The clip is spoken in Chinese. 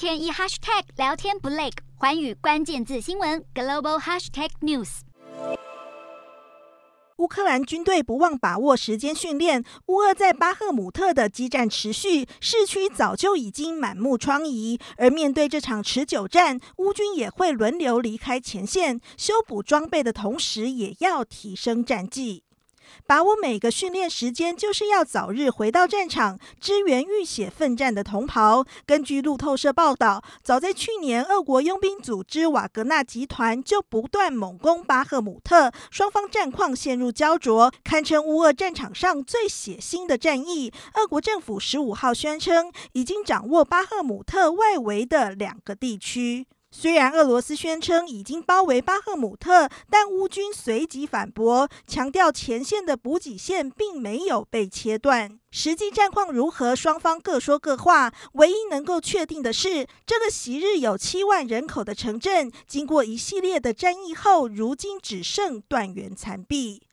天一 hashtag 聊天不累，环宇关键字新闻 global hashtag news。乌克兰军队不忘把握时间训练，乌俄在巴赫姆特的激战持续，市区早就已经满目疮痍。而面对这场持久战，乌军也会轮流离开前线，修补装备的同时，也要提升战绩。把握每个训练时间，就是要早日回到战场，支援浴血奋战的同袍。根据路透社报道，早在去年，俄国佣兵组织瓦格纳集团就不断猛攻巴赫姆特，双方战况陷入胶着，堪称乌俄战场上最血腥的战役。俄国政府十五号宣称，已经掌握巴赫姆特外围的两个地区。虽然俄罗斯宣称已经包围巴赫姆特，但乌军随即反驳，强调前线的补给线并没有被切断。实际战况如何，双方各说各话。唯一能够确定的是，这个昔日有七万人口的城镇，经过一系列的战役后，如今只剩断垣残壁。